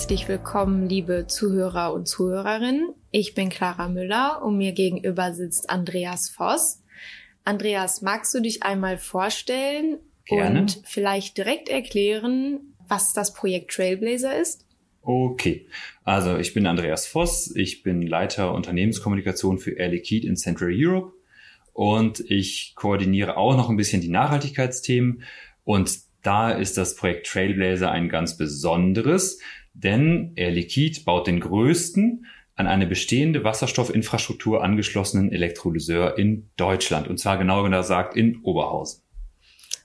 herzlich willkommen, liebe Zuhörer und Zuhörerinnen. Ich bin Clara Müller und mir gegenüber sitzt Andreas Voss. Andreas, magst du dich einmal vorstellen Gerne. und vielleicht direkt erklären, was das Projekt Trailblazer ist? Okay, also ich bin Andreas Voss, ich bin Leiter Unternehmenskommunikation für Air Liquide in Central Europe und ich koordiniere auch noch ein bisschen die Nachhaltigkeitsthemen und da ist das Projekt Trailblazer ein ganz besonderes, denn Air Liquide baut den größten an eine bestehende Wasserstoffinfrastruktur angeschlossenen Elektrolyseur in Deutschland und zwar genauer gesagt in Oberhausen.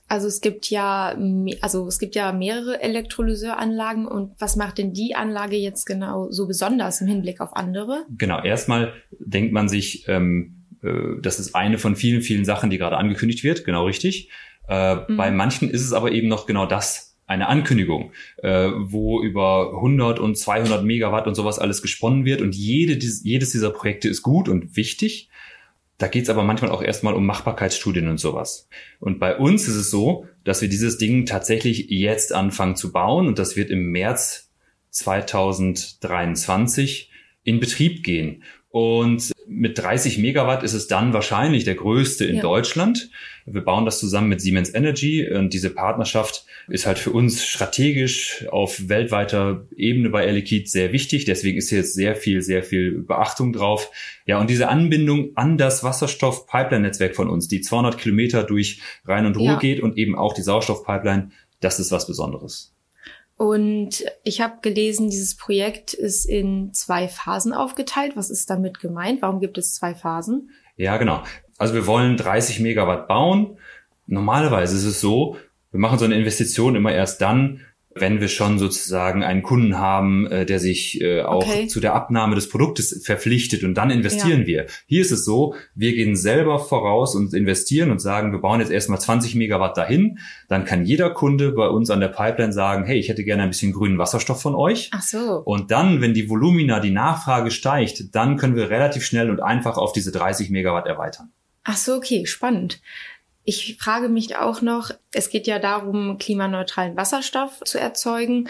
Also es gibt ja, also es gibt ja mehrere Elektrolyseuranlagen und was macht denn die Anlage jetzt genau so besonders im Hinblick auf andere? Genau, erstmal denkt man sich, ähm, äh, das ist eine von vielen, vielen Sachen, die gerade angekündigt wird, genau richtig. Äh, mhm. Bei manchen ist es aber eben noch genau das, eine Ankündigung, äh, wo über 100 und 200 Megawatt und sowas alles gesponnen wird und jede, jedes dieser Projekte ist gut und wichtig. Da geht's aber manchmal auch erstmal um Machbarkeitsstudien und sowas. Und bei uns ist es so, dass wir dieses Ding tatsächlich jetzt anfangen zu bauen und das wird im März 2023 in Betrieb gehen. Und mit 30 Megawatt ist es dann wahrscheinlich der größte in ja. Deutschland. Wir bauen das zusammen mit Siemens Energy und diese Partnerschaft ist halt für uns strategisch auf weltweiter Ebene bei Air Liquide sehr wichtig. Deswegen ist hier jetzt sehr viel, sehr viel Beachtung drauf. Ja, und diese Anbindung an das Wasserstoff-Pipeline-Netzwerk von uns, die 200 Kilometer durch Rhein und Ruhr ja. geht und eben auch die Sauerstoff-Pipeline, das ist was Besonderes. Und ich habe gelesen, dieses Projekt ist in zwei Phasen aufgeteilt. Was ist damit gemeint? Warum gibt es zwei Phasen? Ja, genau. Also wir wollen 30 Megawatt bauen. Normalerweise ist es so, wir machen so eine Investition immer erst dann, wenn wir schon sozusagen einen Kunden haben, äh, der sich äh, auch okay. zu der Abnahme des Produktes verpflichtet und dann investieren ja. wir. Hier ist es so, wir gehen selber voraus und investieren und sagen, wir bauen jetzt erstmal 20 Megawatt dahin. Dann kann jeder Kunde bei uns an der Pipeline sagen, hey, ich hätte gerne ein bisschen grünen Wasserstoff von euch. Ach so. Und dann, wenn die Volumina, die Nachfrage steigt, dann können wir relativ schnell und einfach auf diese 30 Megawatt erweitern. Ach so, okay, spannend. Ich frage mich auch noch, es geht ja darum, klimaneutralen Wasserstoff zu erzeugen.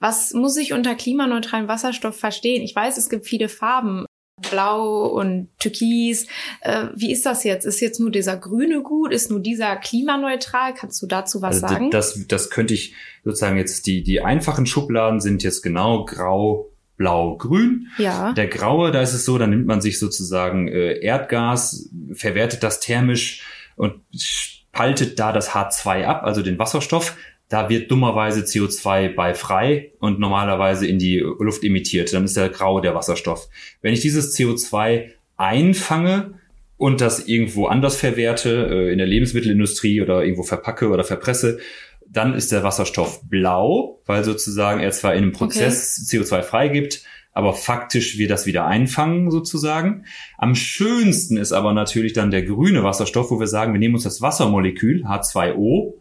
Was muss ich unter klimaneutralen Wasserstoff verstehen? Ich weiß, es gibt viele Farben, blau und türkis. Äh, wie ist das jetzt? Ist jetzt nur dieser grüne gut? Ist nur dieser klimaneutral? Kannst du dazu was also sagen? Das, das könnte ich sozusagen jetzt, die, die einfachen Schubladen sind jetzt genau grau, blau, grün. Ja. Der graue, da ist es so, da nimmt man sich sozusagen äh, Erdgas, verwertet das thermisch und spaltet da das H2 ab, also den Wasserstoff. Da wird dummerweise CO2 bei frei und normalerweise in die Luft emittiert. Dann ist der graue der Wasserstoff. Wenn ich dieses CO2 einfange und das irgendwo anders verwerte, äh, in der Lebensmittelindustrie oder irgendwo verpacke oder verpresse, dann ist der Wasserstoff blau, weil sozusagen er zwar in einem Prozess okay. CO2 freigibt, aber faktisch wir das wieder einfangen sozusagen. Am schönsten ist aber natürlich dann der grüne Wasserstoff, wo wir sagen, wir nehmen uns das Wassermolekül H2O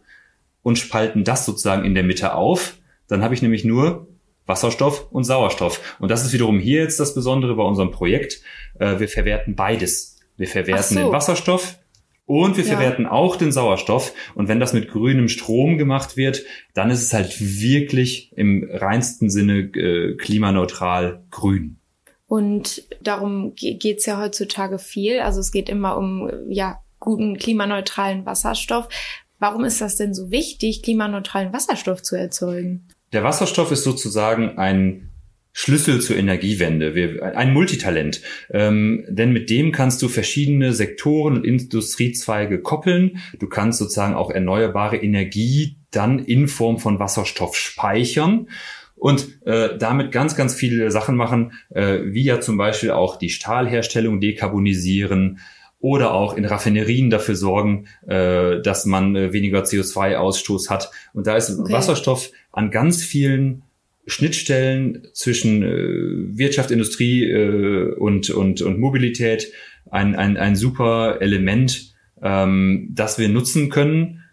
und spalten das sozusagen in der Mitte auf. Dann habe ich nämlich nur Wasserstoff und Sauerstoff. Und das ist wiederum hier jetzt das Besondere bei unserem Projekt. Äh, wir verwerten beides. Wir verwerten so. den Wasserstoff und wir ja. verwerten auch den Sauerstoff. Und wenn das mit grünem Strom gemacht wird, dann ist es halt wirklich im reinsten Sinne äh, klimaneutral grün. Und darum geht's ja heutzutage viel. Also es geht immer um ja guten klimaneutralen Wasserstoff. Warum ist das denn so wichtig, klimaneutralen Wasserstoff zu erzeugen? Der Wasserstoff ist sozusagen ein Schlüssel zur Energiewende, wir, ein Multitalent. Ähm, denn mit dem kannst du verschiedene Sektoren und Industriezweige koppeln. Du kannst sozusagen auch erneuerbare Energie dann in Form von Wasserstoff speichern und äh, damit ganz, ganz viele Sachen machen, äh, wie ja zum Beispiel auch die Stahlherstellung dekarbonisieren oder auch in Raffinerien dafür sorgen, äh, dass man äh, weniger CO2-Ausstoß hat. Und da ist okay. Wasserstoff an ganz vielen Schnittstellen zwischen äh, Wirtschaft, Industrie äh, und, und, und Mobilität ein, ein, ein super Element, ähm, das wir nutzen können,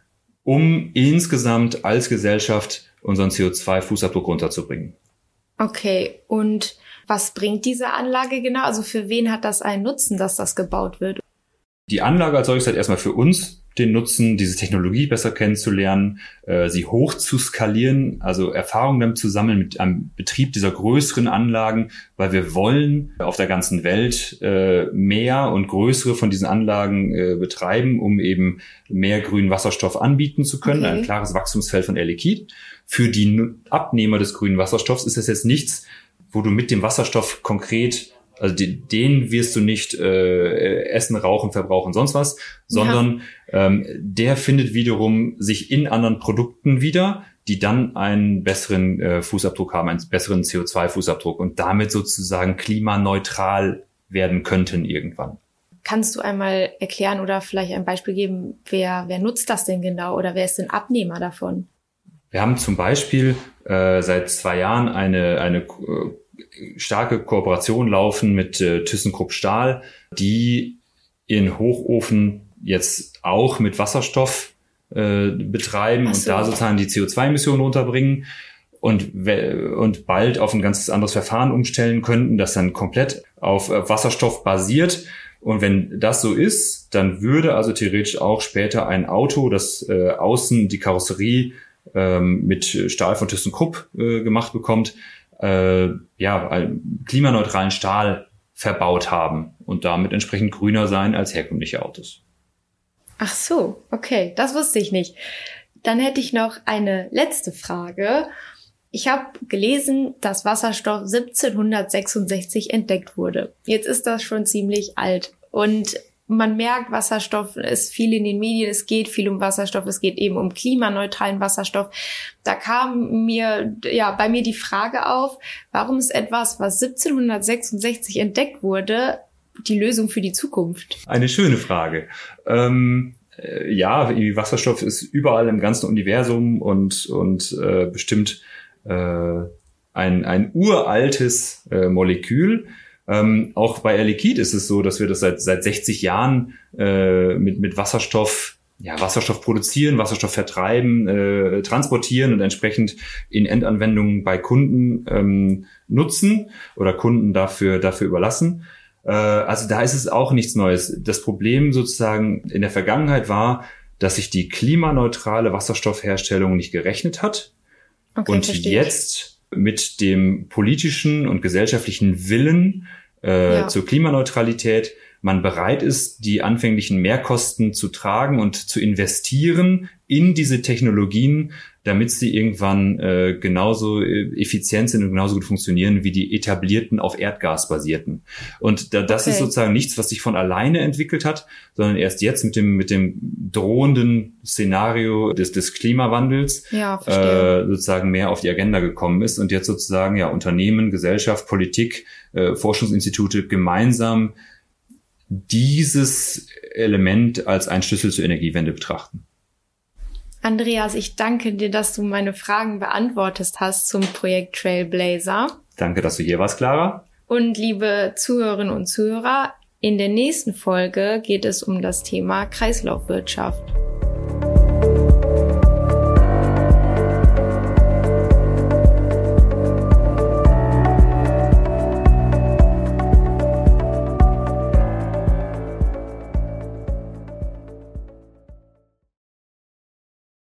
um insgesamt als Gesellschaft unseren CO2-Fußabdruck runterzubringen. Okay, und was bringt diese Anlage genau? Also für wen hat das einen Nutzen, dass das gebaut wird? Die Anlage als solches hat erstmal für uns den Nutzen, diese Technologie besser kennenzulernen, äh, sie hoch zu skalieren, also Erfahrungen damit zu sammeln mit einem Betrieb dieser größeren Anlagen, weil wir wollen auf der ganzen Welt äh, mehr und größere von diesen Anlagen äh, betreiben, um eben mehr grünen Wasserstoff anbieten zu können. Okay. Ein klares Wachstumsfeld von Air Liquide. Für die Abnehmer des grünen Wasserstoffs ist das jetzt nichts, wo du mit dem Wasserstoff konkret also die, den wirst du nicht äh, essen, rauchen, verbrauchen, sonst was, sondern ja. ähm, der findet wiederum sich in anderen Produkten wieder, die dann einen besseren äh, Fußabdruck haben, einen besseren CO2-Fußabdruck und damit sozusagen klimaneutral werden könnten irgendwann. Kannst du einmal erklären oder vielleicht ein Beispiel geben, wer, wer nutzt das denn genau oder wer ist denn Abnehmer davon? Wir haben zum Beispiel äh, seit zwei Jahren eine, eine äh, starke Kooperation laufen mit äh, ThyssenKrupp Stahl, die ihren Hochofen jetzt auch mit Wasserstoff äh, betreiben so. und da sozusagen die CO2-Emissionen runterbringen und, und bald auf ein ganz anderes Verfahren umstellen könnten, das dann komplett auf äh, Wasserstoff basiert. Und wenn das so ist, dann würde also theoretisch auch später ein Auto, das äh, außen die Karosserie ähm, mit Stahl von ThyssenKrupp äh, gemacht bekommt, äh, ja, klimaneutralen Stahl verbaut haben und damit entsprechend grüner sein als herkömmliche Autos. Ach so, okay, das wusste ich nicht. Dann hätte ich noch eine letzte Frage. Ich habe gelesen, dass Wasserstoff 1766 entdeckt wurde. Jetzt ist das schon ziemlich alt. Und man merkt, Wasserstoff ist viel in den Medien, es geht viel um Wasserstoff, es geht eben um klimaneutralen Wasserstoff. Da kam mir, ja, bei mir die Frage auf, warum ist etwas, was 1766 entdeckt wurde, die Lösung für die Zukunft? Eine schöne Frage. Ähm äh, ja, Wasserstoff ist überall im ganzen Universum und, und äh, bestimmt äh, ein, ein uraltes äh, Molekül. Ähm, auch bei Air Liquide ist es so, dass wir das seit, seit 60 Jahren äh, mit, mit Wasserstoff ja, Wasserstoff produzieren, Wasserstoff vertreiben, äh, transportieren und entsprechend in Endanwendungen bei Kunden ähm, nutzen oder Kunden dafür, dafür überlassen. Äh, also da ist es auch nichts Neues. Das Problem sozusagen in der Vergangenheit war, dass sich die klimaneutrale Wasserstoffherstellung nicht gerechnet hat. Okay, und jetzt mit dem politischen und gesellschaftlichen Willen äh, ja. zur Klimaneutralität man bereit ist, die anfänglichen Mehrkosten zu tragen und zu investieren in diese Technologien, damit sie irgendwann äh, genauso äh, effizient sind und genauso gut funktionieren wie die etablierten auf Erdgas basierten. Und da, das okay. ist sozusagen nichts, was sich von alleine entwickelt hat, sondern erst jetzt mit dem mit dem drohenden Szenario des des Klimawandels ja, äh, sozusagen mehr auf die Agenda gekommen ist und jetzt sozusagen ja Unternehmen, Gesellschaft, Politik äh, Forschungsinstitute gemeinsam dieses Element als ein Schlüssel zur Energiewende betrachten. Andreas, ich danke dir, dass du meine Fragen beantwortet hast zum Projekt Trailblazer. Danke, dass du hier warst, Clara. Und liebe Zuhörerinnen und Zuhörer, in der nächsten Folge geht es um das Thema Kreislaufwirtschaft.